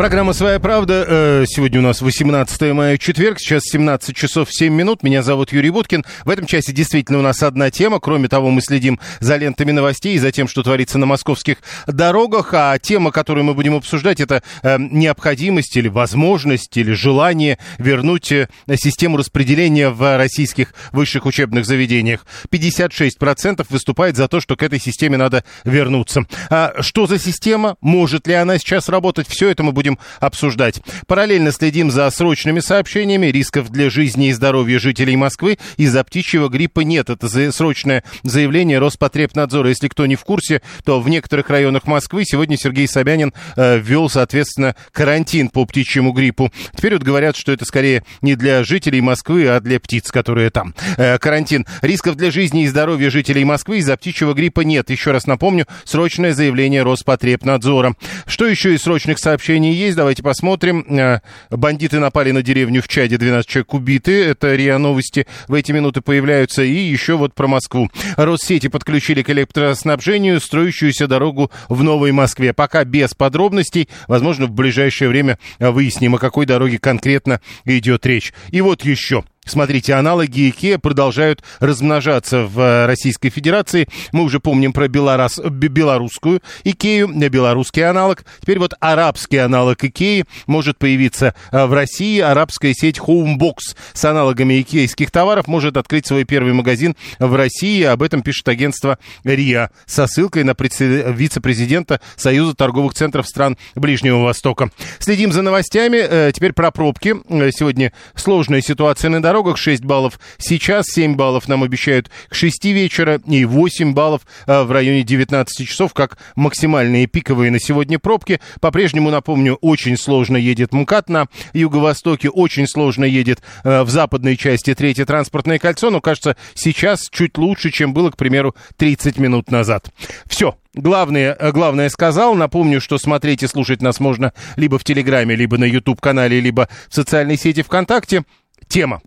Программа «Своя правда». Э, Сегодня у нас 18 мая, четверг. Сейчас 17 часов 7 минут. Меня зовут Юрий Буткин. В этом часе действительно у нас одна тема. Кроме того, мы следим за лентами новостей и за тем, что творится на московских дорогах. А тема, которую мы будем обсуждать, это э, необходимость или возможность или желание вернуть э, систему распределения в российских высших учебных заведениях. 56% выступает за то, что к этой системе надо вернуться. А что за система? Может ли она сейчас работать? Все это мы будем обсуждать. Параллельно следим за срочными сообщениями. Рисков для жизни и здоровья жителей Москвы из-за птичьего гриппа нет. Это срочное заявление Роспотребнадзора. Если кто не в курсе, то в некоторых районах Москвы сегодня Сергей Собянин э, ввел, соответственно, карантин по птичьему гриппу. Теперь вот говорят, что это скорее не для жителей Москвы, а для птиц, которые там. Э, карантин. Рисков для жизни и здоровья жителей Москвы из-за птичьего гриппа нет. Еще раз напомню, срочное заявление Роспотребнадзора. Что еще из срочных сообщений есть? Давайте посмотрим. Э, Бандиты напали на деревню в Чаде, 12 человек убиты. Это РИА Новости в эти минуты появляются. И еще вот про Москву. Россети подключили к электроснабжению строящуюся дорогу в Новой Москве. Пока без подробностей. Возможно, в ближайшее время выясним, о какой дороге конкретно идет речь. И вот еще. Смотрите, аналоги IKEA продолжают размножаться в э, Российской Федерации. Мы уже помним про белорас, бе- белорусскую э, белорусский аналог. Теперь вот арабский аналог IKEA может появиться э, в России. Арабская сеть Homebox с аналогами икейских товаров может открыть свой первый магазин в России. Об этом пишет агентство РИА со ссылкой на вице-президента Союза торговых центров стран Ближнего Востока. Следим за новостями. Э, Теперь про пробки. Сегодня сложная ситуация на дорогах. 6 баллов сейчас, 7 баллов нам обещают к 6 вечера и 8 баллов э, в районе 19 часов, как максимальные пиковые на сегодня пробки. По-прежнему, напомню, очень сложно едет МКАД на юго-востоке, очень сложно едет э, в западной части третье транспортное кольцо, но, кажется, сейчас чуть лучше, чем было, к примеру, 30 минут назад. Все. Главное, э, главное сказал. Напомню, что смотреть и слушать нас можно либо в Телеграме, либо на YouTube-канале, либо в социальной сети ВКонтакте. Тема.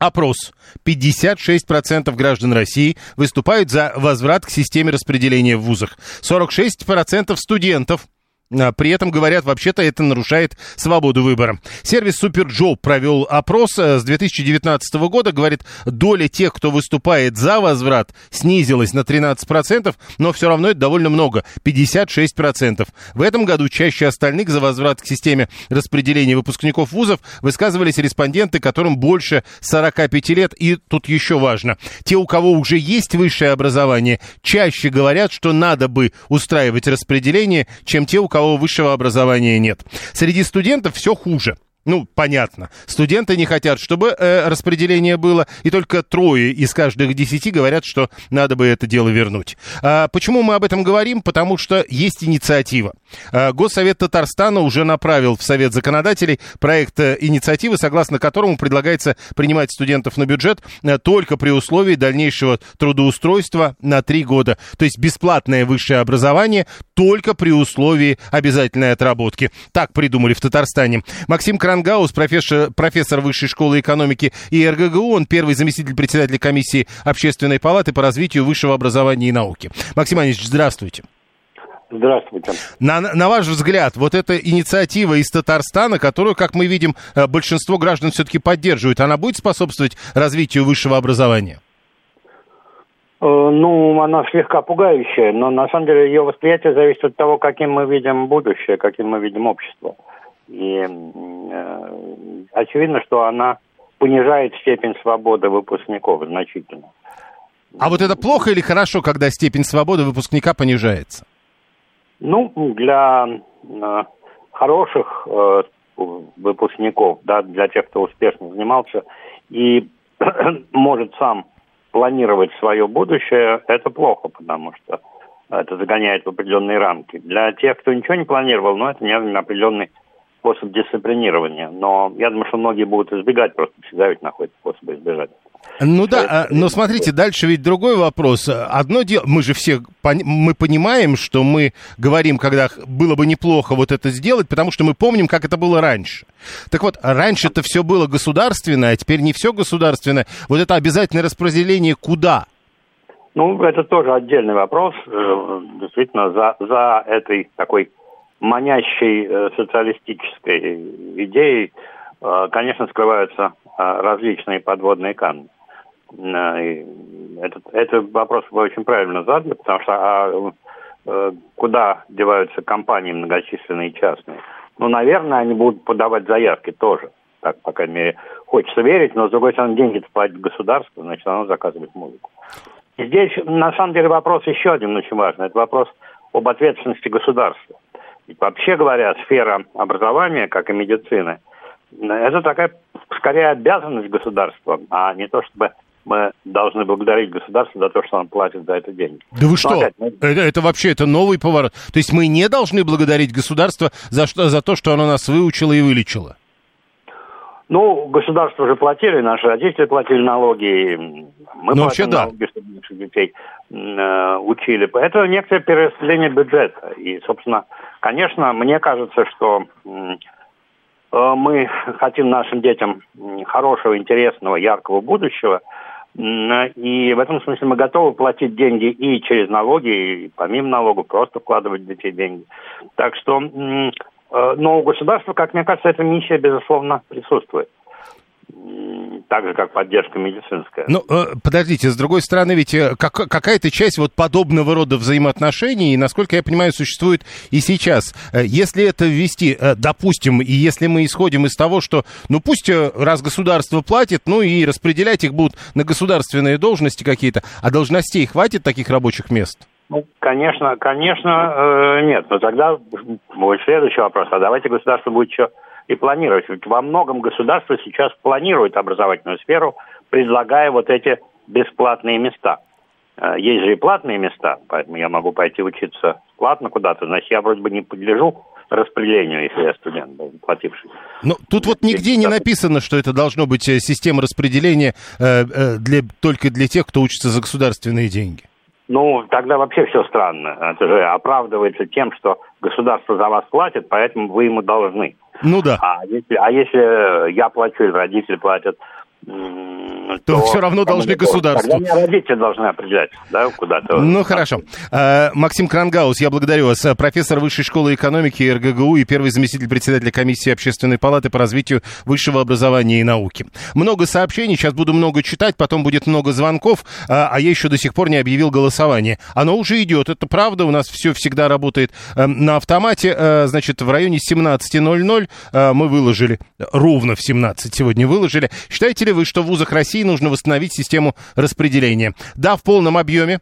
Опрос. 56% граждан России выступают за возврат к системе распределения в вузах. 46% студентов при этом говорят, вообще-то это нарушает свободу выбора. Сервис SuperJob провел опрос э, с 2019 года. Говорит, доля тех, кто выступает за возврат, снизилась на 13%, но все равно это довольно много, 56%. В этом году чаще остальных за возврат к системе распределения выпускников вузов высказывались респонденты, которым больше 45 лет. И тут еще важно, те, у кого уже есть высшее образование, чаще говорят, что надо бы устраивать распределение, чем те, у кого высшего образования нет. Среди студентов все хуже. Ну, понятно. Студенты не хотят, чтобы э, распределение было, и только трое из каждых десяти говорят, что надо бы это дело вернуть. А, почему мы об этом говорим? Потому что есть инициатива. А, Госсовет Татарстана уже направил в Совет законодателей проект э, инициативы, согласно которому предлагается принимать студентов на бюджет э, только при условии дальнейшего трудоустройства на три года. То есть бесплатное высшее образование только при условии обязательной отработки. Так придумали в Татарстане. Максим Крангаус, профессор, профессор Высшей школы экономики и РГГУ, он первый заместитель председателя комиссии Общественной палаты по развитию высшего образования и науки. Максим Иванович, здравствуйте. Здравствуйте. На, на ваш взгляд, вот эта инициатива из Татарстана, которую, как мы видим, э, большинство граждан все-таки поддерживает, она будет способствовать развитию высшего образования? Э, Ну, она слегка пугающая, но на самом деле ее восприятие зависит от того, каким мы видим будущее, каким мы видим общество. И э, очевидно, что она понижает степень свободы выпускников значительно. А вот это плохо или хорошо, когда степень свободы выпускника понижается? Ну, для э, хороших э, выпускников, да, для тех, кто успешно занимался и может сам планировать свое будущее, это плохо, потому что это загоняет в определенные рамки. Для тех, кто ничего не планировал, ну, это не определенный способ дисциплинирования. Но я думаю, что многие будут избегать, просто всегда ведь находят способы избежать. Ну да, а, но смотрите, дальше ведь другой вопрос. Одно дело, мы же все мы понимаем, что мы говорим, когда было бы неплохо вот это сделать, потому что мы помним, как это было раньше. Так вот, раньше это все было государственное, а теперь не все государственное. Вот это обязательное распределение куда? Ну, это тоже отдельный вопрос. Э, действительно, за, за этой такой манящей э, социалистической идеей, э, конечно, скрываются различные подводные камни. Этот, этот вопрос вы очень правильно задали, потому что а, э, куда деваются компании многочисленные частные? Ну, наверное, они будут подавать заявки тоже. Так, по крайней мере, хочется верить, но, с другой стороны, деньги платит государство, значит, оно заказывает музыку. Здесь, на самом деле, вопрос еще один очень важный. Это вопрос об ответственности государства. Вообще говоря, сфера образования, как и медицины, это такая, скорее, обязанность государства, а не то, чтобы мы должны благодарить государство за то, что оно платит за это деньги. Да вы что? Опять, мы... это, это вообще это новый поворот. То есть мы не должны благодарить государство за, что, за то, что оно нас выучило и вылечило? Ну, государство уже платили, наши родители платили налоги, мы ну, вообще, да. налоги, чтобы наших детей э, учили. Это некоторое перераспределение бюджета. И, собственно, конечно, мне кажется, что э, мы хотим нашим детям хорошего, интересного, яркого будущего – и в этом смысле мы готовы платить деньги и через налоги, и помимо налогов просто вкладывать в детей деньги. Так что, э, но у государства, как мне кажется, эта миссия, безусловно, присутствует так же, как поддержка медицинская. Ну, э, подождите, с другой стороны, ведь э, как, какая-то часть вот подобного рода взаимоотношений, насколько я понимаю, существует и сейчас. Э, если это ввести, допустим, и если мы исходим из того, что, ну, пусть раз государство платит, ну, и распределять их будут на государственные должности какие-то, а должностей хватит таких рабочих мест? Ну, конечно, конечно, э, нет. Но тогда будет следующий вопрос. А давайте государство будет еще и планировать. Ведь во многом государство сейчас планирует образовательную сферу, предлагая вот эти бесплатные места. Э, есть же и платные места, поэтому я могу пойти учиться платно куда-то. Значит, я вроде бы не подлежу распределению, если я студент, плативший. Ну, тут вот нигде не написано, что это должно быть э, система распределения э, для, только для тех, кто учится за государственные деньги. Ну, тогда вообще все странно. Это же оправдывается тем, что государство за вас платит, поэтому вы ему должны. Ну да. А если, а если я плачу, или родители платят, то, то все равно должны государству. Тогда родители должны определять, да, куда-то. Ну, хорошо. А, Максим Крангаус, я благодарю вас. Профессор Высшей школы экономики РГГУ и первый заместитель председателя комиссии Общественной палаты по развитию высшего образования и науки. Много сообщений, сейчас буду много читать, потом будет много звонков, а, а я еще до сих пор не объявил голосование. Оно уже идет, это правда, у нас все всегда работает э, на автомате. Э, значит, в районе 17.00 э, мы выложили, ровно в 17 сегодня выложили. Считаете ли вы, что в вузах России нужно восстановить систему распределения? Да, в полном объеме,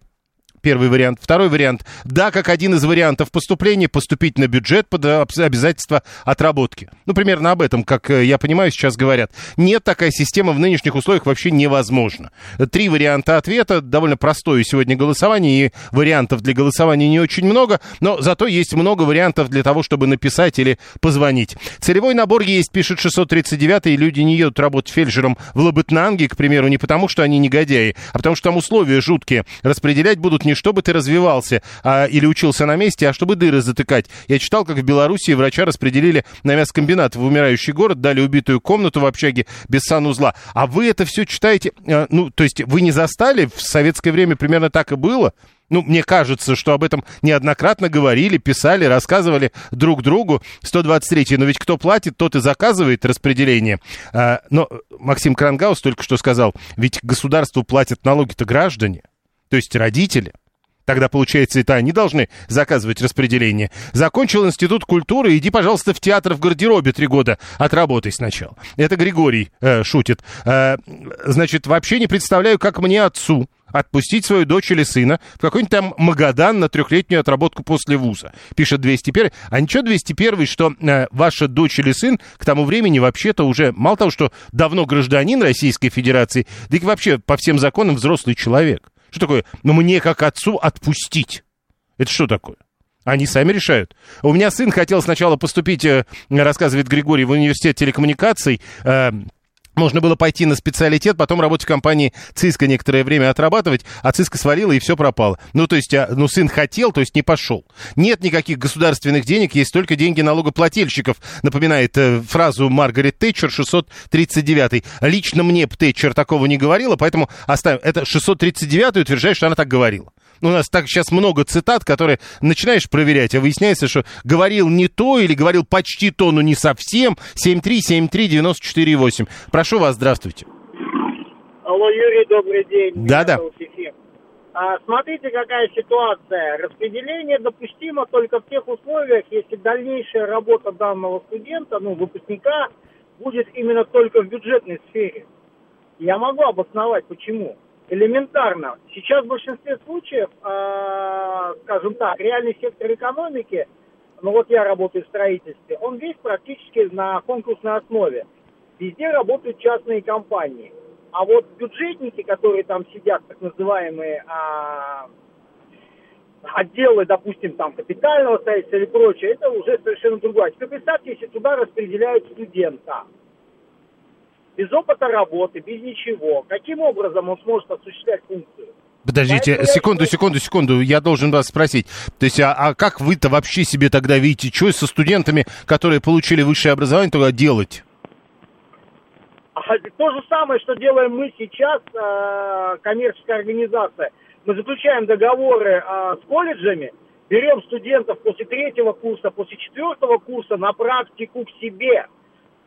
Первый вариант. Второй вариант. Да, как один из вариантов поступления, поступить на бюджет под обязательство отработки. Ну, примерно об этом, как э, я понимаю, сейчас говорят. Нет, такая система в нынешних условиях вообще невозможна. Три варианта ответа. Довольно простое сегодня голосование, и вариантов для голосования не очень много, но зато есть много вариантов для того, чтобы написать или позвонить. Целевой набор есть, пишет 639 и люди не едут работать фельдшером в Лабытнанге, к примеру, не потому, что они негодяи, а потому, что там условия жуткие. Распределять будут не чтобы ты развивался а, или учился на месте, а чтобы дыры затыкать. Я читал, как в Белоруссии врача распределили на мясокомбинат в умирающий город, дали убитую комнату в общаге без санузла. А вы это все читаете, а, ну, то есть вы не застали? В советское время примерно так и было? Ну, мне кажется, что об этом неоднократно говорили, писали, рассказывали друг другу. 123 но ведь кто платит, тот и заказывает распределение. А, но Максим Крангаус только что сказал, ведь государству платят налоги-то граждане то есть родители. Тогда, получается, это они должны заказывать распределение. Закончил институт культуры, иди, пожалуйста, в театр в гардеробе три года. Отработай сначала. Это Григорий э, шутит. Э, значит, вообще не представляю, как мне отцу отпустить свою дочь или сына в какой-нибудь там Магадан на трехлетнюю отработку после вуза, пишет 201. А ничего 201, что э, ваша дочь или сын к тому времени вообще-то уже, мало того, что давно гражданин Российской Федерации, да и вообще по всем законам взрослый человек. Что такое? Ну, мне как отцу отпустить. Это что такое? Они сами решают. У меня сын хотел сначала поступить, э, рассказывает Григорий, в университет телекоммуникаций, э, можно было пойти на специалитет, потом работать в компании ЦИСКО некоторое время отрабатывать, а ЦИСКО свалила и все пропало. Ну, то есть, а, ну, сын хотел, то есть не пошел. Нет никаких государственных денег, есть только деньги налогоплательщиков, напоминает э, фразу Маргарет Тэтчер 639. Лично мне Тэтчер такого не говорила, поэтому оставим. Это 639 утверждает, что она так говорила. У нас так сейчас много цитат, которые начинаешь проверять, а выясняется, что говорил не то или говорил почти то, но не совсем. 7373948. Прошу вас, здравствуйте. Алло, Юрий, добрый день. Да-да. А, смотрите, какая ситуация. Распределение допустимо только в тех условиях, если дальнейшая работа данного студента, ну, выпускника, будет именно только в бюджетной сфере. Я могу обосновать, почему элементарно. Сейчас в большинстве случаев, э, скажем так, реальный сектор экономики, ну вот я работаю в строительстве, он весь практически на конкурсной основе. Везде работают частные компании. А вот бюджетники, которые там сидят, так называемые а, отделы, допустим, там капитального строительства или прочее, это уже совершенно другое. Теперь представьте, если туда распределяют студента без опыта работы, без ничего. Каким образом он сможет осуществлять функцию? Подождите, Поэтому секунду, я... секунду, секунду, я должен вас спросить. То есть, а, а как вы-то вообще себе тогда видите, что со студентами, которые получили высшее образование, тогда делать? То же самое, что делаем мы сейчас, э, коммерческая организация. Мы заключаем договоры э, с колледжами, берем студентов после третьего курса, после четвертого курса на практику к себе –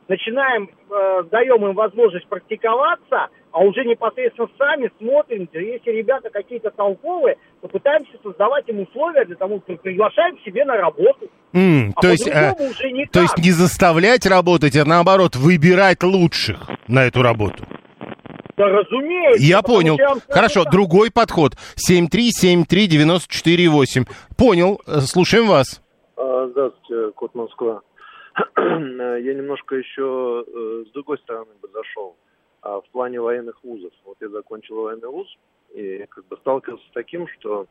начинаем, э, даем им возможность практиковаться, а уже непосредственно сами смотрим, если ребята какие-то толковые, то пытаемся создавать им условия для того, что приглашаем к себе на работу. Mm, а то, есть, э, уже никак. то есть не заставлять работать, а наоборот выбирать лучших на эту работу. Да, разумеется. Я понял. Я Хорошо, так. другой подход. 7373948. Понял. Э, слушаем вас. А, здравствуйте, Кот Москва. Я немножко еще э, с другой стороны бы зашел. А в плане военных вузов. Вот я закончил военный вуз и как бы сталкивался с таким, что,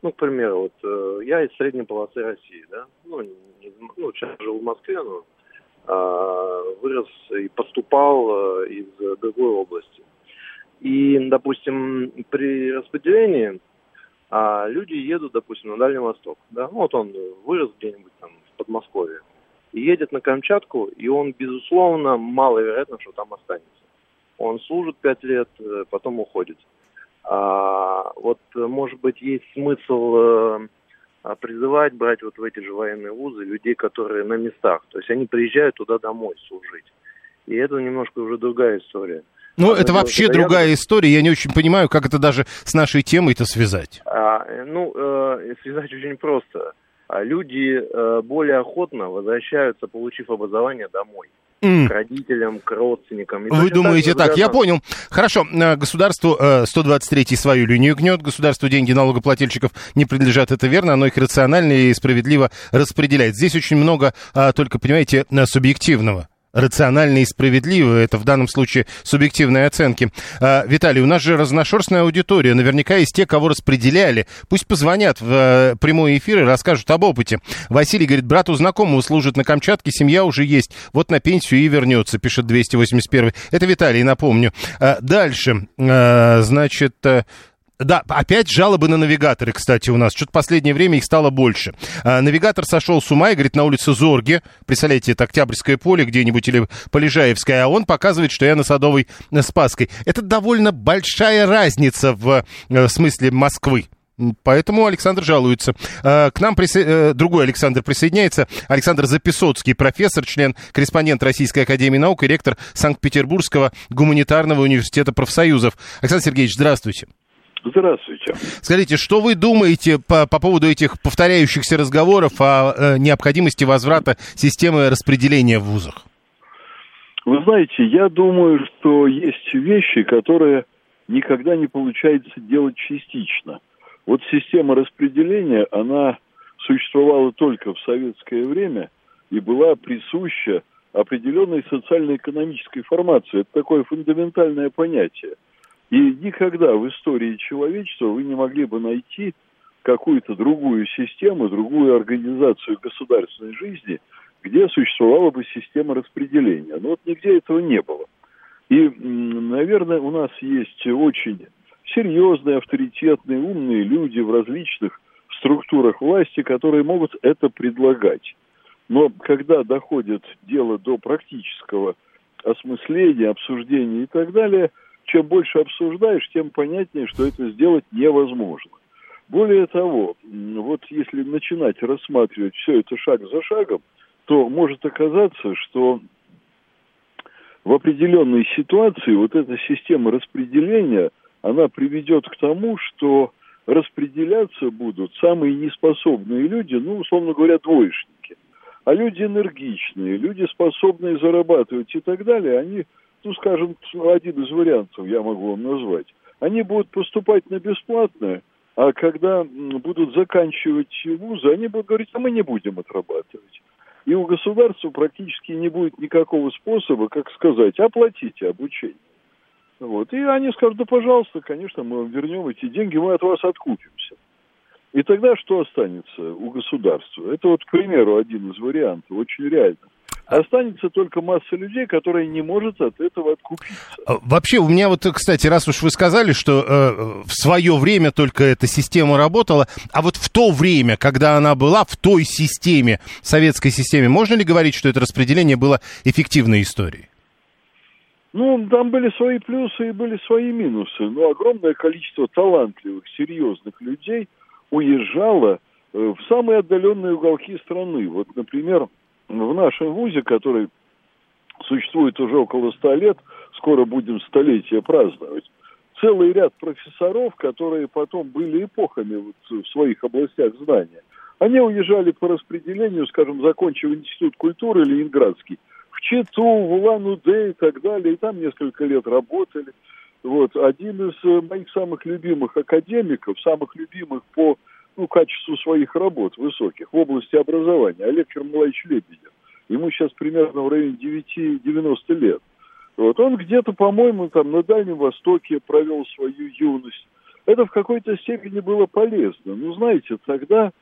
ну, к примеру, вот э, я из средней полосы России, да, ну, не, ну сейчас жил в Москве, но а, вырос и поступал э, из другой области. И, допустим, при распределении а, люди едут, допустим, на Дальний Восток, да, ну, вот он вырос где-нибудь там в Подмосковье, едет на Камчатку, и он, безусловно, маловероятно, что там останется. Он служит пять лет, э, потом уходит. А, вот, может быть, есть смысл э, призывать брать вот в эти же военные вузы людей, которые на местах. То есть они приезжают туда домой служить. И это немножко уже другая история. Ну, это вообще это другая я... история. Я не очень понимаю, как это даже с нашей темой-то связать. А, ну, э, связать очень просто. А люди э, более охотно возвращаются, получив образование, домой. Mm. К родителям, к родственникам. И Вы думаете так, так, я понял. Хорошо, э, государству 123 э, свою линию гнет, государству деньги налогоплательщиков не принадлежат, это верно, оно их рационально и справедливо распределяет. Здесь очень много, а, только, понимаете, субъективного рационально и справедливо. Это в данном случае субъективные оценки. А, Виталий, у нас же разношерстная аудитория. Наверняка есть те, кого распределяли. Пусть позвонят в э, прямой эфир и расскажут об опыте. Василий говорит, брату знакомому служит на Камчатке, семья уже есть. Вот на пенсию и вернется, пишет 281. Это Виталий, напомню. А, дальше. А, значит... Э, да, опять жалобы на навигаторы, кстати, у нас. Что-то последнее время их стало больше. А, навигатор сошел с ума и говорит на улице Зорге. Представляете, это Октябрьское поле где-нибудь или Полежаевское, а он показывает, что я на Садовой э, Спаской. Это довольно большая разница в, э, в смысле Москвы. Поэтому Александр жалуется. А, к нам присо... Э, другой Александр присоединяется. Александр Записоцкий, профессор, член, корреспондент Российской Академии Наук и ректор Санкт-Петербургского гуманитарного университета профсоюзов. Александр Сергеевич, здравствуйте. Здравствуйте. Скажите, что вы думаете по, по поводу этих повторяющихся разговоров о э, необходимости возврата системы распределения в вузах? Вы знаете, я думаю, что есть вещи, которые никогда не получается делать частично. Вот система распределения, она существовала только в советское время и была присуща определенной социально-экономической формации. Это такое фундаментальное понятие. И никогда в истории человечества вы не могли бы найти какую-то другую систему, другую организацию государственной жизни, где существовала бы система распределения. Но вот нигде этого не было. И, наверное, у нас есть очень серьезные, авторитетные, умные люди в различных структурах власти, которые могут это предлагать. Но когда доходит дело до практического осмысления, обсуждения и так далее, чем больше обсуждаешь, тем понятнее, что это сделать невозможно. Более того, вот если начинать рассматривать все это шаг за шагом, то может оказаться, что в определенной ситуации вот эта система распределения, она приведет к тому, что распределяться будут самые неспособные люди, ну, условно говоря, двоечники. А люди энергичные, люди, способные зарабатывать и так далее, они, ну, скажем, один из вариантов я могу вам назвать, они будут поступать на бесплатное, а когда будут заканчивать вузы, они будут говорить, а мы не будем отрабатывать. И у государства практически не будет никакого способа, как сказать, оплатите обучение. Вот. И они скажут, да, пожалуйста, конечно, мы вам вернем эти деньги, мы от вас откупимся. И тогда что останется у государства? Это вот, к примеру, один из вариантов, очень реально. Останется только масса людей, которая не может от этого откупиться. А, вообще, у меня вот, кстати, раз уж вы сказали, что э, в свое время только эта система работала, а вот в то время, когда она была в той системе, советской системе, можно ли говорить, что это распределение было эффективной историей? Ну, там были свои плюсы и были свои минусы, но огромное количество талантливых, серьезных людей уезжало э, в самые отдаленные уголки страны. Вот, например, в нашем ВУЗе, который существует уже около ста лет, скоро будем столетие праздновать, целый ряд профессоров, которые потом были эпохами вот в своих областях знания, они уезжали по распределению, скажем, закончив институт культуры Ленинградский, Читу, в Улан-Удэ и так далее, и там несколько лет работали. Вот. Один из э, моих самых любимых академиков, самых любимых по ну, качеству своих работ высоких в области образования, Олег Ермолаевич Лебедев. Ему сейчас примерно в районе 9-90 лет. Вот. Он где-то, по-моему, там на Дальнем Востоке провел свою юность. Это в какой-то степени было полезно. Ну, знаете, тогда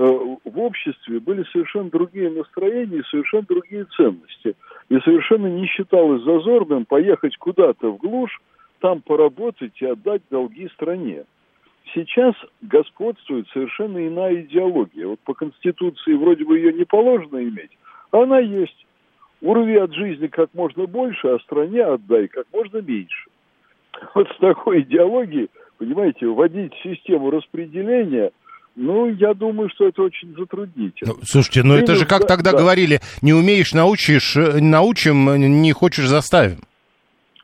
Э, в обществе были совершенно другие настроения совершенно другие ценности. И совершенно не считалось зазорным поехать куда-то в глушь, там поработать и отдать долги стране. Сейчас господствует совершенно иная идеология. Вот по Конституции вроде бы ее не положено иметь, а она есть. Урви от жизни как можно больше, а стране отдай как можно меньше. Вот с такой идеологией, понимаете, вводить систему распределения – ну, я думаю, что это очень затруднительно. Ну, слушайте, ну это же как да, тогда да. говорили, не умеешь, научишь, э, научим, не хочешь, заставим.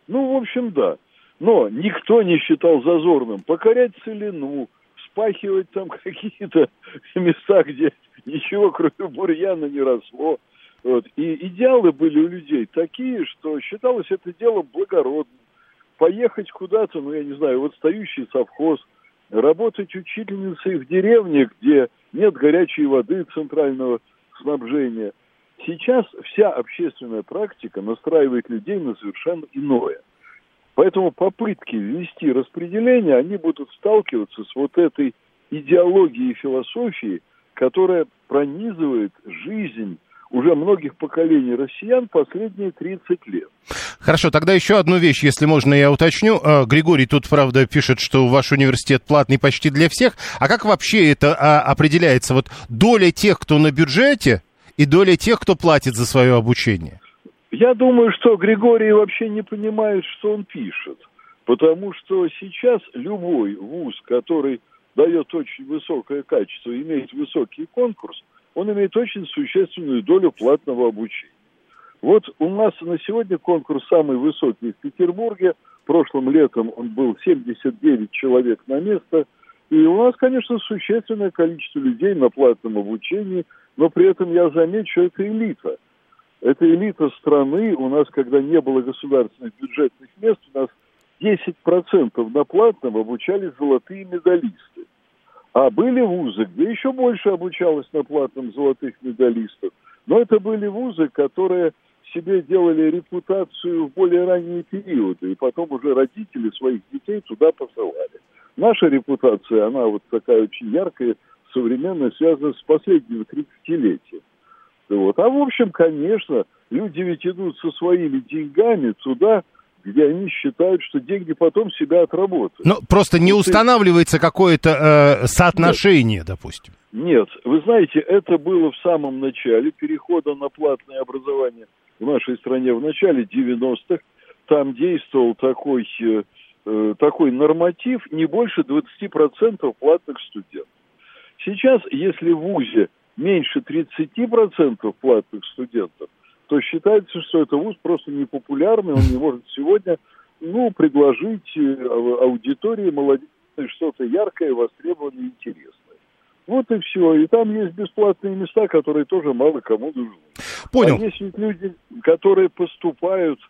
Ну, в общем, да. Но никто не считал зазорным покорять целину, спахивать там какие-то места, где ничего, кроме бурьяна, не росло. Вот. И идеалы были у людей такие, что считалось это делом благородным. Поехать куда-то, ну, я не знаю, вот стоящий совхоз – работать учительницей в деревне, где нет горячей воды центрального снабжения. Сейчас вся общественная практика настраивает людей на совершенно иное. Поэтому попытки ввести распределение, они будут сталкиваться с вот этой идеологией и философией, которая пронизывает жизнь уже многих поколений россиян последние 30 лет. Хорошо, тогда еще одну вещь, если можно, я уточню. А, Григорий тут, правда, пишет, что ваш университет платный почти для всех. А как вообще это а, определяется? Вот доля тех, кто на бюджете, и доля тех, кто платит за свое обучение? Я думаю, что Григорий вообще не понимает, что он пишет. Потому что сейчас любой вуз, который дает очень высокое качество, имеет высокий конкурс, он имеет очень существенную долю платного обучения. Вот у нас на сегодня конкурс самый высокий в Петербурге. Прошлым летом он был 79 человек на место. И у нас, конечно, существенное количество людей на платном обучении, но при этом я замечу, это элита. Это элита страны. У нас, когда не было государственных бюджетных мест, у нас 10% на платном обучались золотые медалисты. А были вузы, где еще больше обучалось на платном золотых медалистов. Но это были вузы, которые себе делали репутацию в более ранние периоды, и потом уже родители своих детей туда посылали. Наша репутация, она вот такая очень яркая, современная, связана с последним 30-летием. Вот. А в общем, конечно, люди ведь идут со своими деньгами туда, где они считают, что деньги потом себя отработают. Но просто не устанавливается какое-то э, соотношение, Нет. допустим. Нет, вы знаете, это было в самом начале перехода на платное образование в нашей стране в начале 90-х. Там действовал такой, э, э такой норматив не больше 20% платных студентов. Сейчас, если в ВУЗе меньше 30% платных студентов, то считается, что это вуз просто непопулярный, он не может сегодня ну, предложить э, аудитории молодежи что-то яркое, востребованное, интересное. Вот и все. И там есть бесплатные места, которые тоже мало кому нужны. Понял. А есть ведь люди, которые поступают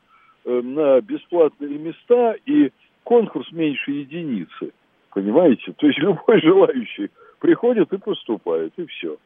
э, на бесплатные места, и конкурс меньше единицы. Понимаете? То есть любой желающий приходит и поступает, и все.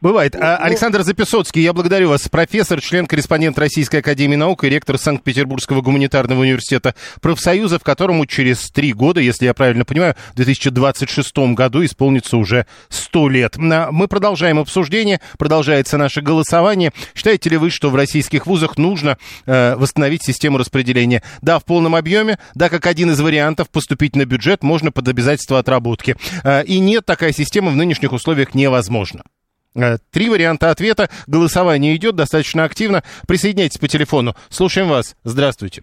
Бывает. Вот, а, Александр Записоцкий, я благодарю вас. Профессор, член-корреспондент Российской Академии Наук и ректор Санкт-Петербургского гуманитарного университета профсоюза, в которому через три года, если я правильно понимаю, в 2026 году исполнится уже 100 лет. Мы продолжаем обсуждение, продолжается наше голосование. Считаете ли вы, что в российских вузах нужно э, восстановить систему распределения? Да, в полном объеме, да, как один из вариантов поступить на бюджет можно под обязательство отработки. Э, и нет, такая система система в нынешних условиях невозможна. Э, три варианта ответа. Голосование идет достаточно активно. Присоединяйтесь по телефону. Слушаем вас. Здравствуйте.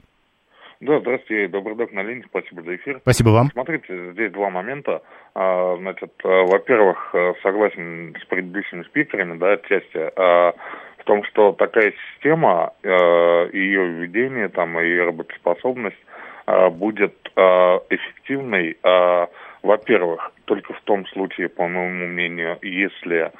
Да, здравствуйте, Добродок на линии, спасибо за эфир. Спасибо вам. Смотрите, здесь два момента. А, значит, э, во-первых, э, согласен с предыдущими спикерами, да, отчасти, а, в том, что такая система, ее введение там и работоспособность будет эффективной, во-первых, только в том случае, по моему мнению, если,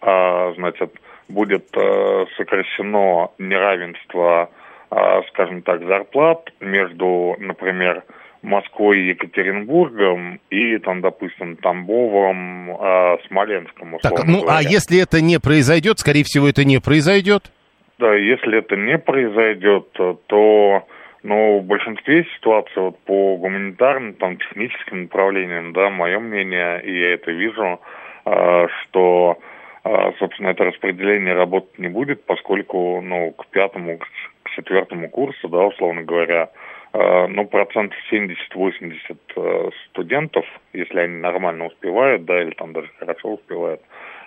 а, значит, будет а, сокращено неравенство, а, скажем так, зарплат между, например, Москвой и Екатеринбургом и, там, допустим, Тамбовом, э, Смоленском, так, ну, говоря. а если это не произойдет, скорее всего, это не произойдет? Да, если это не произойдет, то но в большинстве ситуаций вот по гуманитарным, там, техническим направлениям, да, мое мнение, и я это вижу, э, что, э, собственно, это распределение работать не будет, поскольку, ну, к пятому, к четвертому курсу, да, условно говоря, э, ну, процентов 70-80 э, студентов, если они нормально успевают, да, или там даже хорошо успевают,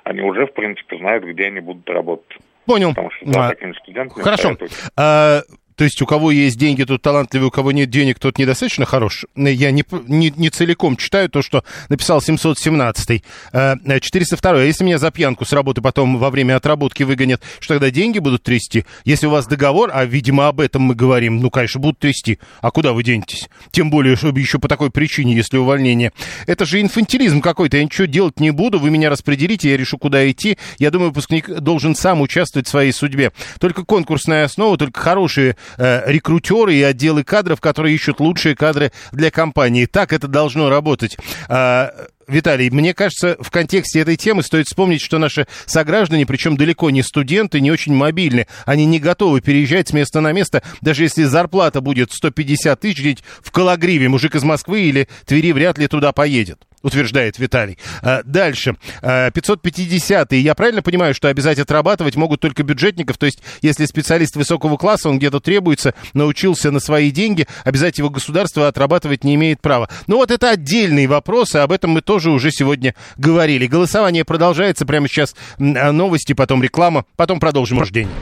они уже, в принципе, знают, где они будут работать. Понял. Потому что, да, а, такими студентами... Хорошо. А, то есть у кого есть деньги, тот талантливый, у кого нет денег, тот недостаточно хорош. Я не, не, не целиком читаю то, что написал 717 402 А если меня за пьянку с работы потом во время отработки выгонят, что тогда деньги будут трясти? Если у вас договор, а, видимо, об этом мы говорим, ну, конечно, будут трясти. А куда вы денетесь? Тем более, чтобы еще по такой причине, если увольнение. Это же инфантилизм какой-то. Я ничего делать не буду, вы меня распределите, я решу, куда идти. Я думаю, выпускник должен сам участвовать в своей судьбе. Только конкурсная основа, только хорошие э, рекрутеры и отделы кадров, которые ищут лучшие кадры для компании. Так это должно работать. А, Виталий, мне кажется, в контексте этой темы стоит вспомнить, что наши сограждане, причем далеко не студенты, не очень мобильны. Они не готовы переезжать с места на место, даже если зарплата будет 150 тысяч, в Калагриве мужик из Москвы или Твери вряд ли туда поедет утверждает Виталий. А, дальше. 550 Я правильно понимаю, что обязать отрабатывать могут только бюджетников? То есть, если специалист высокого класса, он где-то требуется, научился на свои деньги, обязать его государство отрабатывать не имеет права. Ну вот это отдельные вопросы, об этом мы тоже уже сегодня говорили. Голосование продолжается прямо сейчас. А, новости, потом реклама, потом продолжим рождение.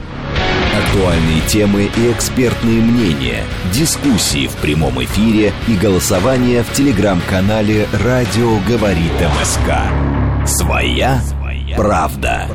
Актуальные темы и экспертные мнения, дискуссии в прямом эфире и голосование в телеграм-канале «Радио говорит МСК». Своя правда.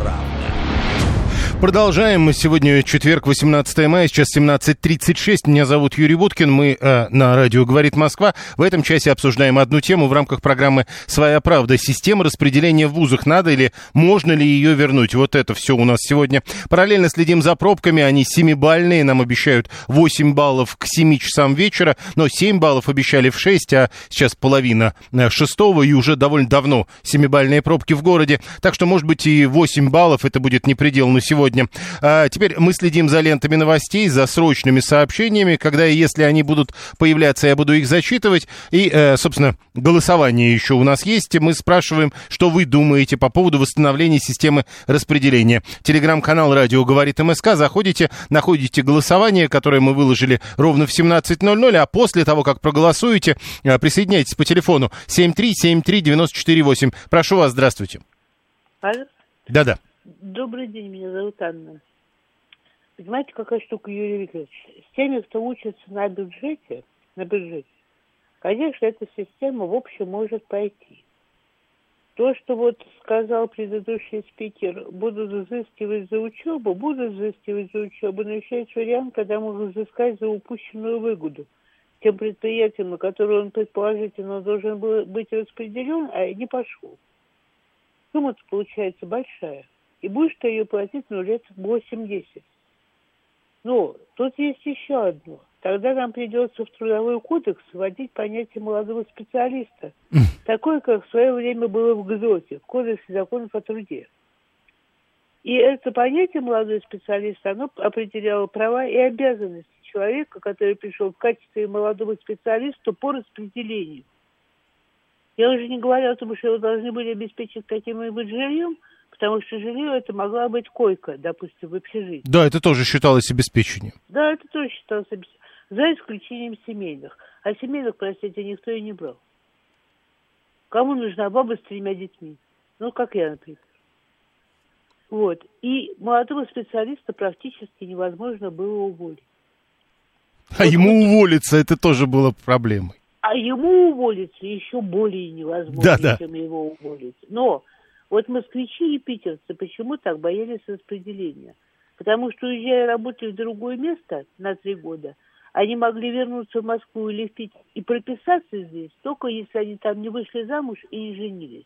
Продолжаем. Мы сегодня четверг, 18 мая, сейчас 17.36. Меня зовут Юрий Буткин. Мы э, на радио «Говорит Москва». В этом часе обсуждаем одну тему в рамках программы «Своя правда». Система распределения в вузах. Надо или можно ли ее вернуть? Вот это все у нас сегодня. Параллельно следим за пробками. Они семибальные. Нам обещают 8 баллов к 7 часам вечера. Но 7 баллов обещали в 6, а сейчас половина э, шестого. И уже довольно давно семибальные пробки в городе. Так что, может быть, и 8 баллов это будет не предел на сегодня сегодня. А, теперь мы следим за лентами новостей, за срочными сообщениями. Когда и если они будут появляться, я буду их зачитывать. И, э, собственно, голосование еще у нас есть. Мы спрашиваем, что вы думаете по поводу восстановления системы распределения. Телеграм-канал «Радио говорит МСК». Заходите, находите голосование, которое мы выложили ровно в 17.00, а после того, как проголосуете, э, присоединяйтесь по телефону 7373948. Прошу вас, здравствуйте. Алло. Да-да. Добрый день, меня зовут Анна. Понимаете, какая штука, Юрий Викторович? С теми, кто учится на бюджете, на бюджете, конечно, эта система в общем может пойти. То, что вот сказал предыдущий спикер, будут взыскивать за учебу, будут взыскивать за учебу, но еще есть вариант, когда могут взыскать за упущенную выгоду тем предприятиям, на которые он предположительно должен был быть распределен, а не пошел. Сумма получается большая и будешь ты ее платить ну лет 8-10. Но тут есть еще одно. Тогда нам придется в трудовой кодекс вводить понятие молодого специалиста, такое, как в свое время было в ГЗОТе, в Кодексе законов о труде. И это понятие молодой специалист, оно определяло права и обязанности человека, который пришел в качестве молодого специалиста по распределению. Я уже не говорю о том, что его должны были обеспечить каким-нибудь жильем, Потому что жилье это могла быть койка, допустим, в общежитии. Да, это тоже считалось обеспечением. Да, это тоже считалось обеспечением. За исключением семейных. А семейных, простите, никто и не брал. Кому нужна баба с тремя детьми? Ну, как я, например. Вот. И молодого специалиста практически невозможно было уволить. А вот ему вот. уволиться, это тоже было проблемой. А ему уволиться еще более невозможно, да, да. чем его уволить. Но вот москвичи и питерцы почему так боялись распределения? Потому что, уезжая работать в другое место на три года, они могли вернуться в Москву или в Питер и прописаться здесь, только если они там не вышли замуж и не женились.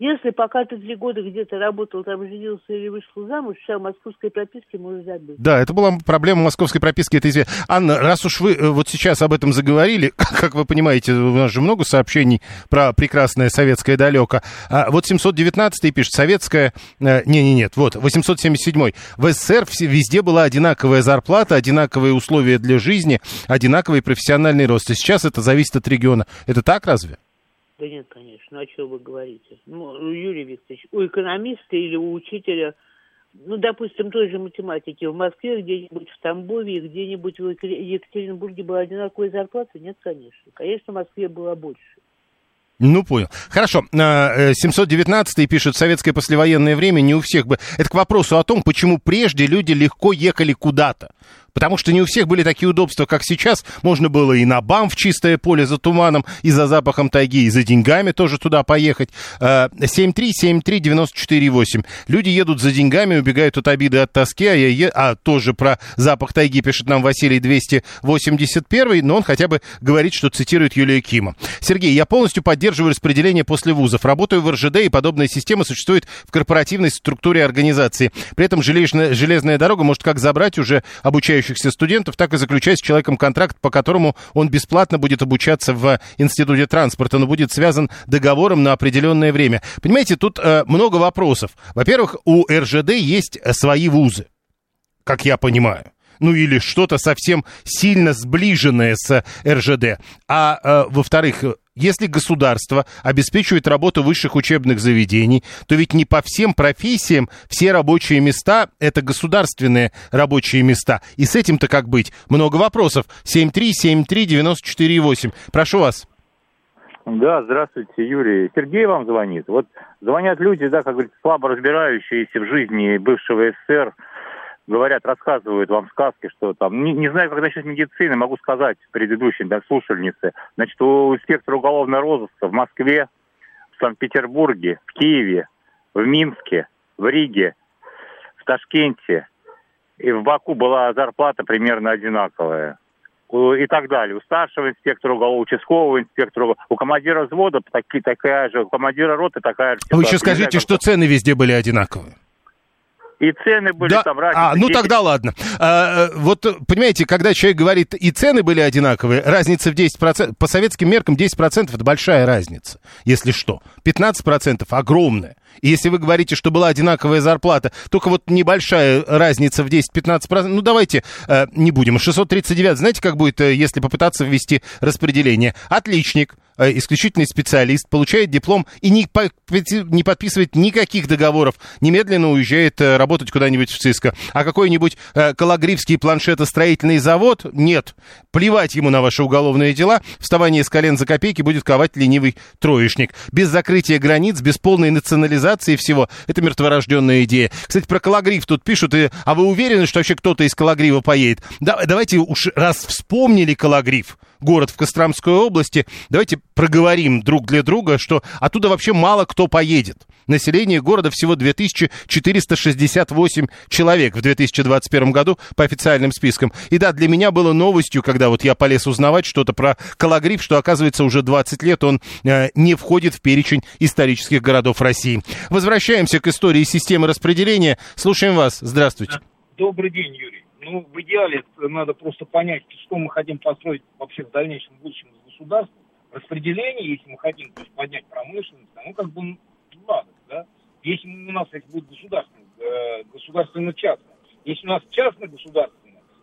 Если пока ты три года где-то работал, там женился или вышел замуж, все о московской прописке можно забыть. Да, это была проблема московской прописки, это известно. Анна, раз уж вы э, вот сейчас об этом заговорили, как вы понимаете, у нас же много сообщений про прекрасное советское далеко. А вот 719 пишет, советская... Не-не-нет, э, вот, 877 В СССР везде была одинаковая зарплата, одинаковые условия для жизни, одинаковый профессиональный рост. И сейчас это зависит от региона. Это так разве? Да нет, конечно. О чем вы говорите? Ну, Юрий Викторович, у экономиста или у учителя, ну, допустим, той же математики в Москве, где-нибудь в Тамбове, где-нибудь в Екатеринбурге была одинаковая зарплата? Нет, конечно. Конечно, в Москве была больше. Ну, понял. Хорошо. 719 э, пишет, советское послевоенное время не у всех бы... Это к вопросу о том, почему прежде люди легко ехали куда-то. Потому что не у всех были такие удобства, как сейчас. Можно было и на БАМ в чистое поле за туманом, и за запахом тайги, и за деньгами тоже туда поехать. 7373948. Э, Люди едут за деньгами, убегают от обиды, от тоски, а, я е... а тоже про запах тайги пишет нам Василий 281, но он хотя бы говорит, что цитирует Юлия Кима. Сергей, я полностью поддерживаю распределение после вузов. Работаю в РЖД, и подобная система существует в корпоративной структуре организации. При этом железная, железная дорога может как забрать уже обучающих обучающихся студентов, так и заключать с человеком контракт, по которому он бесплатно будет обучаться в Институте транспорта, но будет связан договором на определенное время. Понимаете, тут э, много вопросов. Во-первых, у РЖД есть свои вузы, как я понимаю ну или что-то совсем сильно сближенное с РЖД. А э, во-вторых, если государство обеспечивает работу высших учебных заведений, то ведь не по всем профессиям все рабочие места – это государственные рабочие места. И с этим-то как быть? Много вопросов. 7373948. Прошу вас. Да, здравствуйте, Юрий. Сергей вам звонит. Вот звонят люди, да, как говорится, слабо разбирающиеся в жизни бывшего СССР, говорят, рассказывают вам сказки, что там, не, не знаю, когда сейчас медицины, могу сказать предыдущей да, слушательнице, значит, у инспектора уголовного розыска в Москве, в Санкт-Петербурге, в Киеве, в Минске, в Риге, в Ташкенте и в Баку была зарплата примерно одинаковая. И так далее. У старшего инспектора, у участкового инспектора, у командира взвода таки- такая же, у командира роты такая же. А Вы еще скажите, что цены везде были одинаковые. И цены были Да, там разница а, ну 10 тогда ладно. А, э, вот, понимаете, когда человек говорит, и цены были одинаковые, разница в 10%, по советским меркам 10% это большая разница, если что. 15% огромная. И если вы говорите, что была одинаковая зарплата, только вот небольшая разница в 10-15%, ну давайте э, не будем. 639, знаете, как будет, э, если попытаться ввести распределение? Отличник, э, исключительный специалист, получает диплом и не, по- не подписывает никаких договоров, немедленно уезжает э, работать куда-нибудь в ЦИСКО. А какой-нибудь э, калагривский планшетостроительный завод? Нет. Плевать ему на ваши уголовные дела. Вставание с колен за копейки будет ковать ленивый троечник. Без закрытия границ, без полной национализации всего. Это мертворожденная идея. Кстати, про калагрив тут пишут. и- а вы уверены, что вообще кто-то из калагрива поедет? Да, давайте уж раз вспомнили калагрив, город в Костромской области, давайте проговорим друг для друга, что оттуда вообще мало кто поедет. Население города всего 2468 человек в 2021 году по официальным спискам. И да, для меня было новостью, когда вот я полез узнавать что-то про Калагриф, что оказывается уже 20 лет он э, не входит в перечень исторических городов России. Возвращаемся к истории системы распределения. Слушаем вас. Здравствуйте. Добрый день, Юрий. Ну, в идеале надо просто понять, что мы хотим построить вообще в дальнейшем будущем с государством. Распределение, если мы хотим то есть, поднять промышленность, ну, как бы, ладно, да. Если у нас если будет государственное, э, государственно-частное. Если у нас частно-государственное,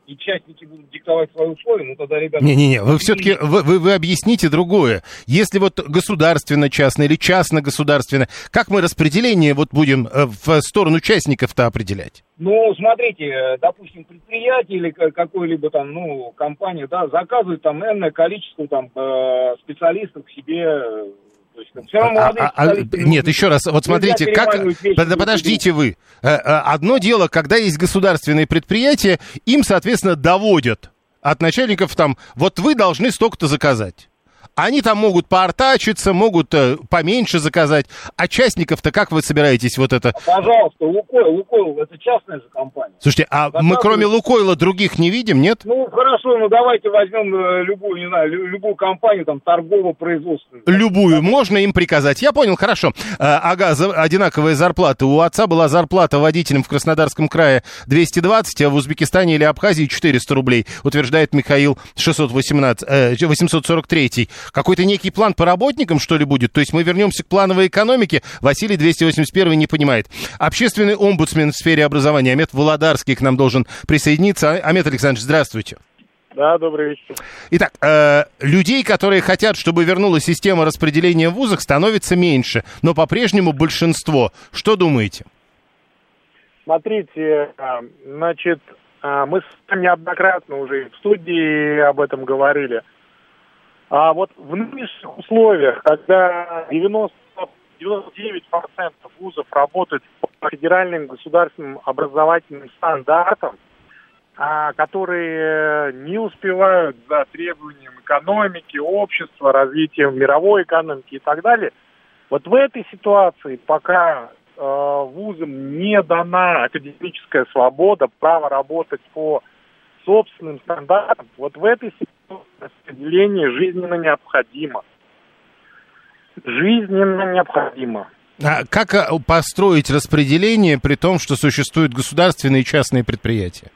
и частники будут диктовать свои условия, ну, тогда, ребята... Не-не-не, вы все-таки, вы, вы, вы объясните другое. Если вот государственно-частно или частно-государственно, как мы распределение вот будем э, в сторону участников-то определять? Ну, смотрите, э, допустим, предприятие или ка- какой-либо там, ну, компания, да, заказывает там энное количество там э, специалистов к себе, все равно А- а- а- нет, еще раз, вот смотрите, как... друг Подождите вы. Э, э, Одно дело, когда есть государственные предприятия, им, соответственно, доводят от начальников там, вот вы должны столько-то заказать. Они там могут поортачиться, могут э, поменьше заказать. А частников-то как вы собираетесь вот это... Пожалуйста, Лукойл, Лукойл, это частная же компания. Слушайте, а мы Заказывают- кроме Лукойла других не видим, нет? Ну, хорошо, ну давайте возьмем э, любую, не знаю, лю- любую компанию, там, торгово-производственную. Любую можно им приказать. Я понял, хорошо. А, Ага, за- одинаковая зарплата. У отца была зарплата водителем в Краснодарском крае 220, а в Узбекистане или Абхазии 400 рублей, утверждает Михаил 618, э, 843. Какой-то некий план по работникам, что ли, будет? То есть мы вернемся к плановой экономике? Василий 281 не понимает. Общественный омбудсмен в сфере образования Амет Володарский к нам должен присоединиться. А- Амет Александрович, здравствуйте. Да, добрый вечер. Итак, э, людей, которые хотят, чтобы вернулась система распределения в вузах, становится меньше, но по-прежнему большинство. Что думаете? Смотрите, а, значит, а, мы с вами неоднократно уже в студии об этом говорили. А вот в нынешних условиях, когда 90, 99% вузов работают по федеральным государственным образовательным стандартам, а, которые не успевают за требованием экономики, общества, развитием мировой экономики и так далее, вот в этой ситуации, пока э, вузам не дана академическая свобода, право работать по собственным стандартам, вот в этой ситуации распределение жизненно необходимо. Жизненно необходимо. А как э, построить распределение при том, что существуют государственные и частные предприятия?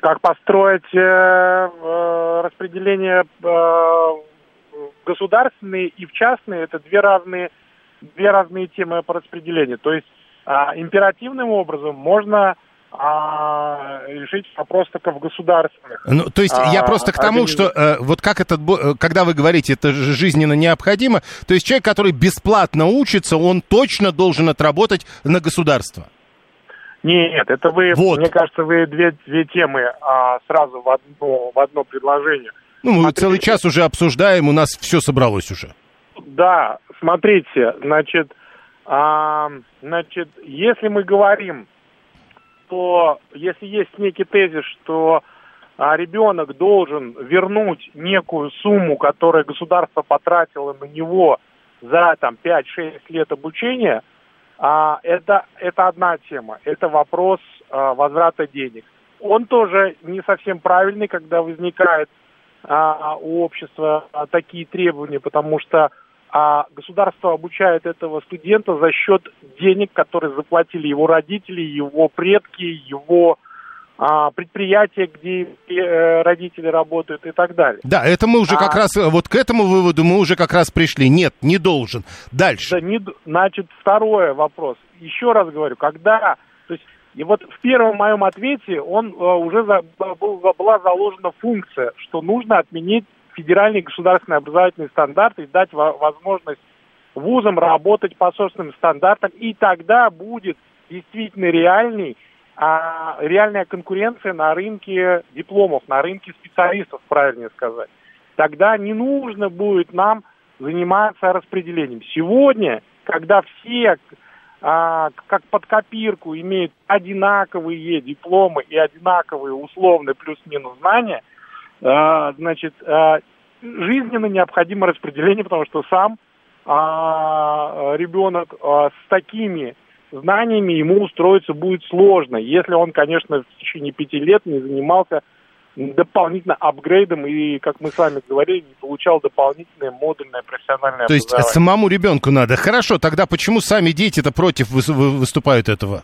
Как построить э, э, распределение э, государственные и в частные, это две разные, две разные темы по распределению. То есть а, императивным образом можно а, решить вопрос только в государственных. Ну, то есть я а, просто к тому, что э, вот как это, бо- э, когда вы говорите, это жизненно необходимо, то есть человек, который бесплатно учится, он точно должен отработать на государство. Нет, это вы, мне кажется, вы две, две темы а, сразу в одно, в одно предложение. Ну, мы целый час уже обсуждаем, у нас все собралось уже. Да, смотрите, значит, а, значит, если мы говорим, то если есть некий тезис, что а, ребенок должен вернуть некую сумму, которую государство потратило на него за там 5-6 лет обучения, А, это, это одна тема, это вопрос а, возврата денег. Он тоже не совсем правильный, когда возникает а, у общества а, такие требования, потому что а, государство обучает этого студента за счет денег, которые заплатили его родители, его предки, его а, предприятия, где э, родители работают и так далее. Да, это мы уже а, как раз, вот к этому выводу мы уже как раз пришли. Нет, не должен. Дальше. Да, не, значит, второй вопрос. Еще раз говорю, когда, то есть, и вот в первом моем ответе он а, уже за, был, была заложена функция, что нужно отменить федеральный государственный образовательный стандарт и дать возможность вузам работать по собственным стандартам, и тогда будет действительно реальный а реальная конкуренция на рынке дипломов, на рынке специалистов, правильнее сказать. Тогда не нужно будет нам заниматься распределением. Сегодня, когда все а, как под копирку имеют одинаковые дипломы и одинаковые условные плюс-минус знания, а, значит, а, жизненно необходимо распределение, потому что сам а, ребенок а, с такими знаниями ему устроиться будет сложно, если он, конечно, в течение пяти лет не занимался дополнительно апгрейдом и, как мы с вами говорили, не получал дополнительное модульное профессиональное То есть самому ребенку надо. Хорошо, тогда почему сами дети-то против выступают этого?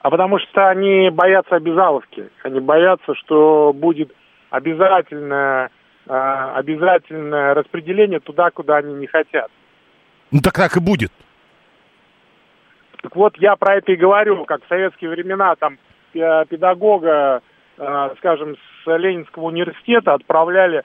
А потому что они боятся обязаловки. Они боятся, что будет обязательное, а, обязательное распределение туда, куда они не хотят. Ну так так и будет. Так вот, я про это и говорю, как в советские времена там педагога, э, скажем, с Ленинского университета отправляли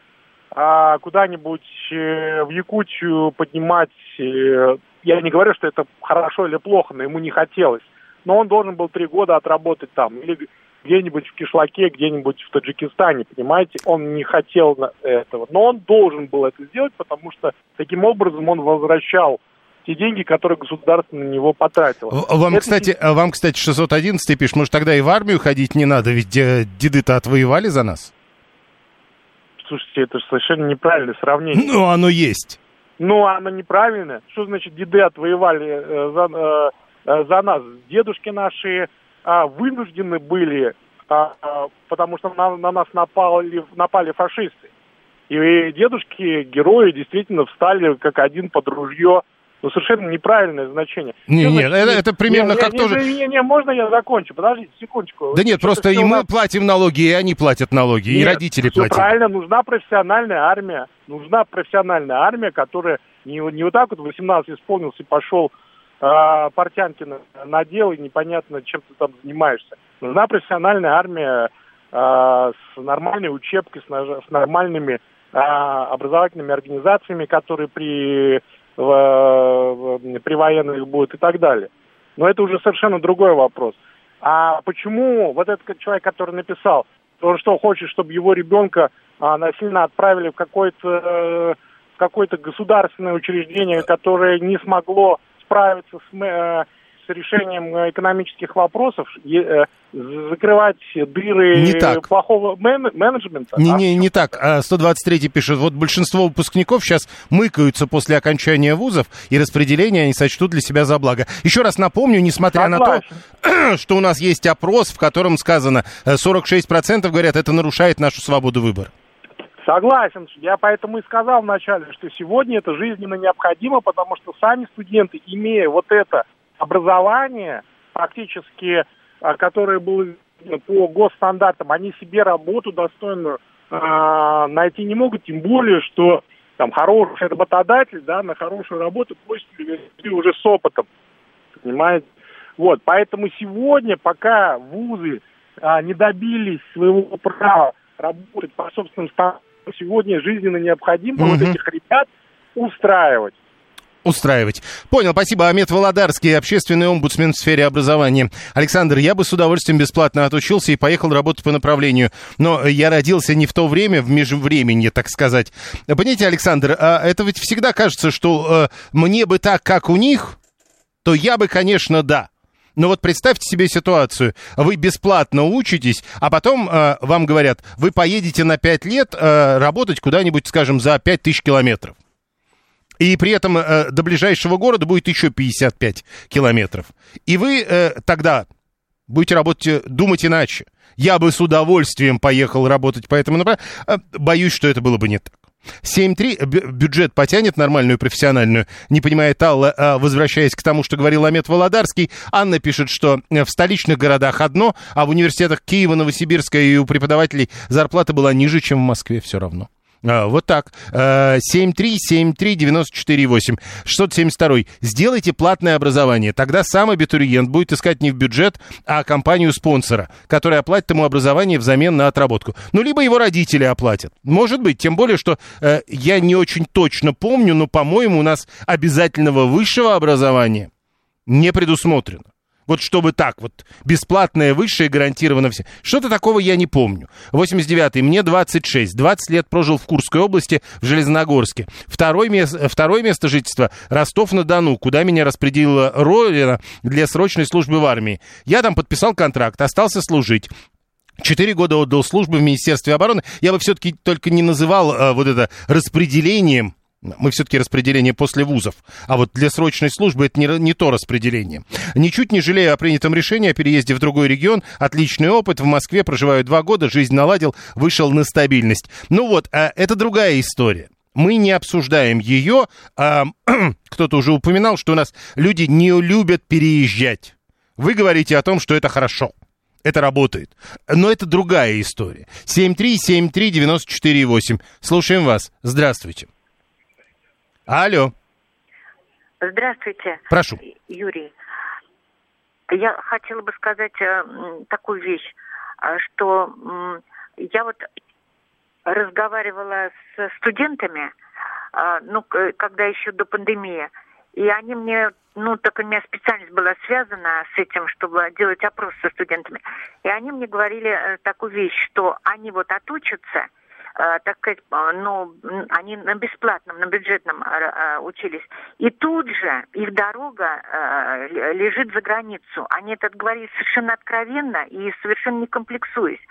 а, куда-нибудь э, в Якутию поднимать. Э, я не говорю, что это хорошо или плохо, но ему не хотелось. Но он должен был три года отработать там. Или где-нибудь в Кишлаке, где-нибудь в Таджикистане, понимаете? Он не хотел этого. Но он должен был это сделать, потому что таким образом он возвращал те деньги, которые государство на него потратило. Вам, это... кстати, вам, кстати, 611 пишет, может, тогда и в армию ходить не надо, ведь деды-то отвоевали за нас? Слушайте, это совершенно неправильное сравнение. Ну, оно есть. Ну, оно неправильное. Что значит деды отвоевали э, за, э, э за нас? Дедушки наши э, вынуждены были, э, потому что на, на нас напали, напали фашисты. И дедушки, герои, действительно встали как один под ружье ну, совершенно неправильное значение. Не, Что нет, это, это примерно не, как не, тоже... Не, не, не, можно я закончу? Подождите секундочку. Да нет, просто и мы нас... платим налоги, и они платят налоги, нет, и родители платят. правильно, нужна профессиональная армия. Нужна профессиональная армия, которая не, не вот так вот 18 исполнился и пошел э, портянки надел, и непонятно, чем ты там занимаешься. Нужна профессиональная армия э, с нормальной учебкой, с, с нормальными э, образовательными организациями, которые при в, при военных будет и так далее. Но это уже совершенно другой вопрос. А почему вот этот человек, который написал, он что хочет, чтобы его ребенка а, насильно отправили в какое-то э, какое-то государственное учреждение, которое не смогло справиться с, э, решением э, экономических вопросов э, закрывать дыры не так. плохого мен- менеджмента. Не, не, не так. 123 а пишет, вот большинство выпускников сейчас мыкаются после окончания вузов, и распределение они сочтут для себя за благо. Еще раз напомню, несмотря Согласен. на то, что у нас есть опрос, в котором сказано, 46% э, говорят, это нарушает нашу свободу выбора. Согласен. Я поэтому и сказал вначале, что сегодня это жизненно необходимо, потому что сами студенты, имея вот это образование, практически, а, которое было по госстандартам, они себе работу достойную э, найти не могут, тем более, что там хороший работодатель, да, на хорошую работу просит людей уже с опытом, понимаете? Вот, поэтому сегодня, пока вузы а, не добились своего права работать по собственным стандартам, сегодня жизненно необходимо mm-hmm. вот этих ребят устраивать устраивать. Понял, спасибо. Амет Володарский, общественный омбудсмен в сфере образования. Александр, я бы с удовольствием бесплатно отучился и поехал работать по направлению. Но я родился не в то время, в межвременье, так сказать. Понимаете, Александр, а это ведь всегда кажется, что э, мне бы так, как у них, то я бы, конечно, да. Но вот представьте себе ситуацию. Вы бесплатно учитесь, а потом э, вам говорят, вы поедете на 5 лет э, работать куда-нибудь, скажем, за 5 тысяч километров. и при этом э, до ближайшего города будет еще 55 километров. И вы э, тогда будете работать, э, думать иначе. Я бы с удовольствием поехал работать по этому направлению. Э, боюсь, что это было бы не так. 7.3 бюджет потянет нормальную профессиональную, не понимает Алла, а, возвращаясь к тому, что говорил Амет Володарский. Анна пишет, что э, в столичных городах одно, а в университетах Киева, Новосибирска и у преподавателей зарплата была ниже, чем в Москве все равно. А, вот так. 7373948. 672. Сделайте платное образование. Тогда сам абитуриент будет искать не в бюджет, а компанию-спонсора, которая оплатит ему образование взамен на отработку. Ну, либо его родители оплатят. Может быть, тем более, что э, я не очень точно помню, но, по-моему, у нас обязательного высшего образования не предусмотрено. Вот чтобы так, вот бесплатное высшее гарантированно все. Что-то такого я не помню. 89-й, мне 26. 20 лет прожил в Курской области, в Железногорске. Второй мест, второе место жительства Ростов-на-Дону, куда меня распределила Родина для срочной службы в армии. Я там подписал контракт, остался служить. Четыре года отдал службу в Министерстве обороны. Я бы все-таки только не называл а, вот это распределением мы все-таки распределение после вузов. А вот для срочной службы это не, не то распределение. Ничуть не жалею о принятом решении о переезде в другой регион. Отличный опыт. В Москве проживаю два года, жизнь наладил, вышел на стабильность. Ну вот, а это другая история. Мы не обсуждаем ее. А, кто-то уже упоминал, что у нас люди не любят переезжать. Вы говорите о том, что это хорошо. Это работает. Но это другая история. 7373948. Слушаем вас. Здравствуйте. Алло. Здравствуйте. Прошу. Юрий. Я хотела бы сказать э, такую вещь, э, что я вот разговаривала с студентами, э, ну, когда еще до пандемии, и они мне, ну, так у меня специальность была связана с этим, чтобы делать опрос со студентами, и они мне говорили э, такую вещь, что они вот отучатся – так сказать, э, ну, они на бесплатном, на бюджетном э, учились. И тут же их дорога лежит за границу. Они это говорили совершенно откровенно и совершенно не комплексуясь.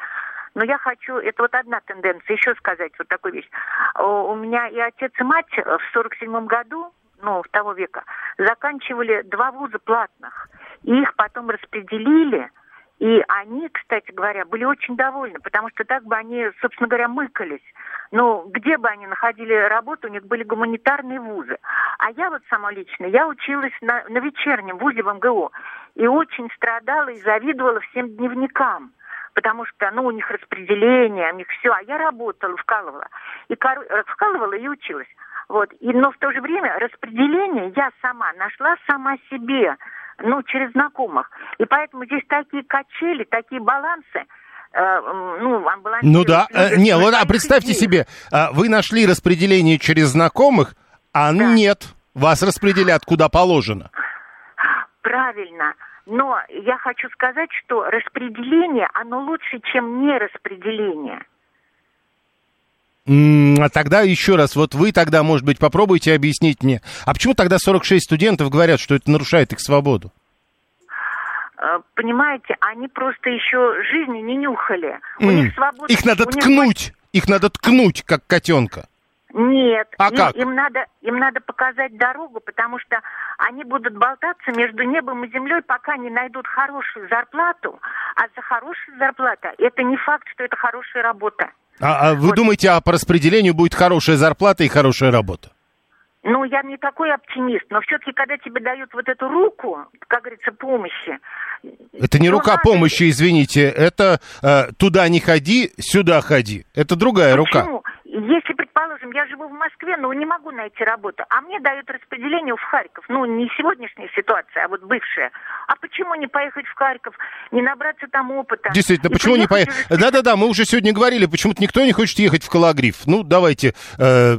Но я хочу, это вот одна тенденция, еще сказать вот такую вещь. У меня и отец, и мать в сорок седьмом году, ну, того века, заканчивали два вуза платных. И их потом распределили и они, кстати говоря, были очень довольны, потому что так бы они, собственно говоря, мыкались. Но где бы они находили работу, у них были гуманитарные вузы. А я вот сама лично, я училась на, на вечернем вузе в МГУ. И очень страдала и завидовала всем дневникам потому что, ну, у них распределение, у них все, а я работала, вкалывала. И кор... вкалывала и училась. Вот. И, но в то же время распределение я сама нашла сама себе ну, через знакомых. И поэтому здесь такие качели, такие балансы, э, ну, Ну да, э, не, вот а представьте людей. себе, а, вы нашли распределение через знакомых, а да. нет, вас распределят куда положено. Правильно. Но я хочу сказать, что распределение, оно лучше, чем не распределение. А тогда еще раз, вот вы тогда, может быть, попробуйте объяснить мне, а почему тогда 46 студентов говорят, что это нарушает их свободу? Э, понимаете, они просто еще жизни не нюхали. У mm. них свобода... Их надо ткнуть, них... их надо ткнуть, как котенка. Нет, а им, как? им надо им надо показать дорогу, потому что они будут болтаться между небом и землей, пока не найдут хорошую зарплату. А за хорошую зарплату это не факт, что это хорошая работа. А, а вы вот. думаете, а по распределению будет хорошая зарплата и хорошая работа? Ну, я не такой оптимист, но все-таки, когда тебе дают вот эту руку, как говорится, помощи... Это не рука надо... помощи, извините, это э, туда не ходи, сюда ходи. Это другая Почему? рука. Если, предположим, я живу в Москве, но не могу найти работу, а мне дают распределение в Харьков, ну, не сегодняшняя ситуация, а вот бывшая, а почему не поехать в Харьков, не набраться там опыта? Действительно, почему не поехать? Да-да-да, мы уже сегодня говорили, почему-то никто не хочет ехать в Калагриф. Ну, давайте, э,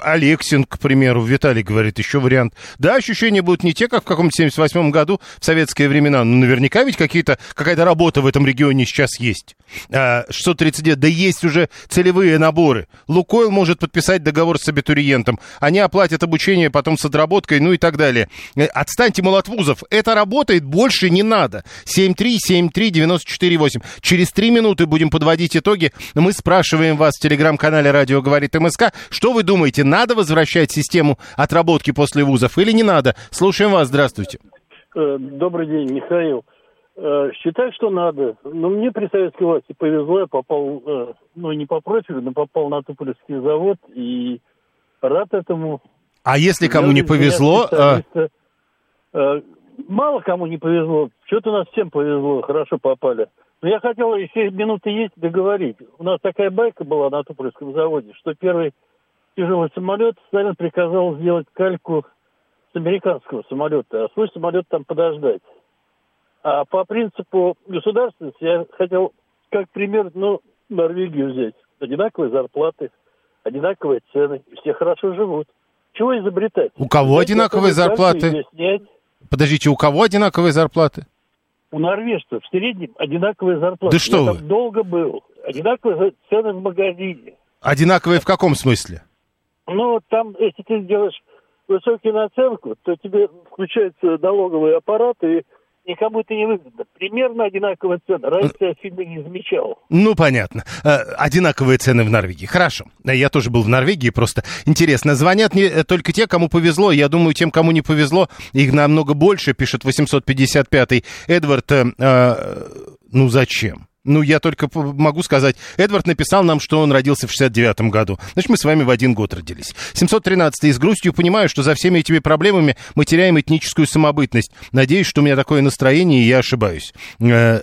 Алексин, к примеру, Виталий говорит, еще вариант. Да, ощущения будут не те, как в каком-то 78 году, в советские времена. Но наверняка ведь какие-то, какая-то работа в этом регионе сейчас есть. А, 639, да есть уже целевые наборы. Лукойл может подписать договор с абитуриентом. Они оплатят обучение потом с отработкой, ну и так далее. Э, отстаньте, мол, вузов. Это работает, больше не надо. 7373948. Через три минуты будем подводить итоги. Мы спрашиваем вас в телеграм-канале «Радио говорит МСК», что вы думаете думаете, надо возвращать систему отработки после вузов или не надо? Слушаем вас, здравствуйте. Э, добрый день, Михаил. Э, считаю, что надо. Но мне при советской власти повезло, я попал, э, ну не по профилю, но попал на Туполевский завод и рад этому. А если кому не повезло... Мало кому не повезло. Что-то у нас всем повезло, хорошо попали. Но я хотел, если минуты есть, договорить. У нас такая байка была на Туполевском заводе, что первый тяжелый самолет Сталин приказал сделать кальку с американского самолета, а свой самолет там подождать. А по принципу государственности я хотел как пример, ну, Норвегию взять. Одинаковые зарплаты, одинаковые цены, все хорошо живут. Чего изобретать? У кого одинаковые зарплаты? Подождите, у кого одинаковые зарплаты? у норвежцев в среднем одинаковые зарплаты. Да что Я вы? долго был. Одинаковые цены в магазине. Одинаковые в каком смысле? Ну, там, если ты сделаешь высокую наценку, то тебе включается налоговый аппарат, и никому это не выгодно. Примерно одинаковая цена. Разницы я сильно не замечал. Ну, понятно. Э, одинаковые цены в Норвегии. Хорошо. Я тоже был в Норвегии, просто интересно. Звонят не э, только те, кому повезло. Я думаю, тем, кому не повезло, их намного больше, пишет 855-й Эдвард. Э, э, ну, зачем? Ну, я только могу сказать, Эдвард написал нам, что он родился в 69-м году. Значит, мы с вами в один год родились. 713 с грустью понимаю, что за всеми этими проблемами мы теряем этническую самобытность. Надеюсь, что у меня такое настроение, и я ошибаюсь. Э,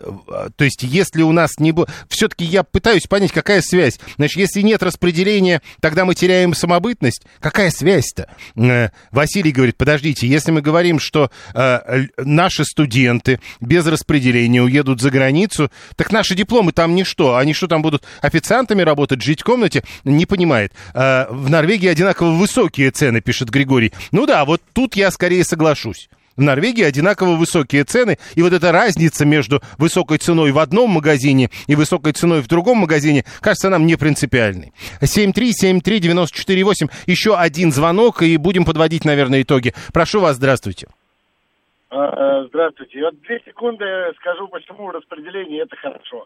то есть, если у нас не было... Все-таки я пытаюсь понять, какая связь. Значит, если нет распределения, тогда мы теряем самобытность. Какая связь-то? Э, Василий говорит, подождите, если мы говорим, что э, наши студенты без распределения уедут за границу, так наши Наши дипломы там ничто. Они что, там будут официантами работать, жить в комнате? Не понимает. А, в Норвегии одинаково высокие цены, пишет Григорий. Ну да, вот тут я скорее соглашусь. В Норвегии одинаково высокие цены, и вот эта разница между высокой ценой в одном магазине и высокой ценой в другом магазине кажется нам не принципиальной. 7373948, еще один звонок, и будем подводить, наверное, итоги. Прошу вас, здравствуйте. А, э, здравствуйте. Вот две секунды скажу, почему распределение это хорошо.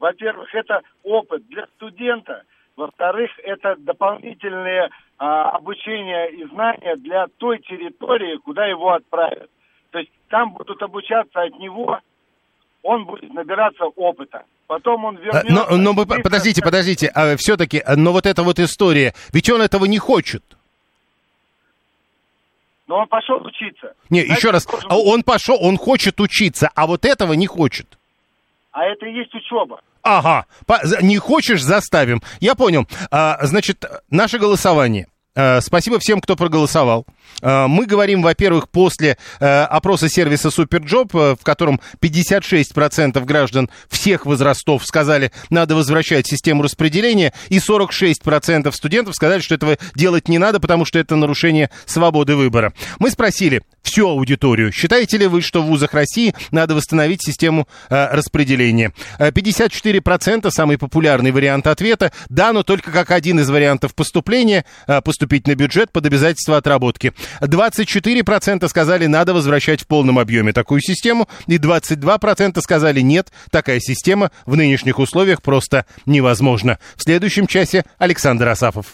Во-первых, это опыт для студента. Во-вторых, это дополнительные а, обучение и знания для той территории, куда его отправят. То есть там будут обучаться от него, он будет набираться опыта. Потом он вернется... Но, но подождите, подождите, а, все-таки, но вот эта вот история, ведь он этого не хочет. Но он пошел учиться. Не, Знаете, еще раз, должен... он пошел, он хочет учиться, а вот этого не хочет. А это и есть учеба. Ага, не хочешь, заставим. Я понял. А, значит, наше голосование. А, спасибо всем, кто проголосовал. А, мы говорим, во-первых, после э, опроса сервиса SuperJob, э, в котором 56% граждан всех возрастов сказали, надо возвращать систему распределения, и 46% студентов сказали, что этого делать не надо, потому что это нарушение свободы выбора. Мы спросили всю аудиторию, считаете ли вы, что в вузах России надо восстановить систему э, распределения? 54% самый популярный вариант ответа, да, но только как один из вариантов поступления, поступить на бюджет под обязательство отработки. 24% сказали, надо возвращать в полном объеме такую систему, и 22% сказали, нет, такая система в нынешних условиях просто невозможна. В следующем часе Александр Асафов.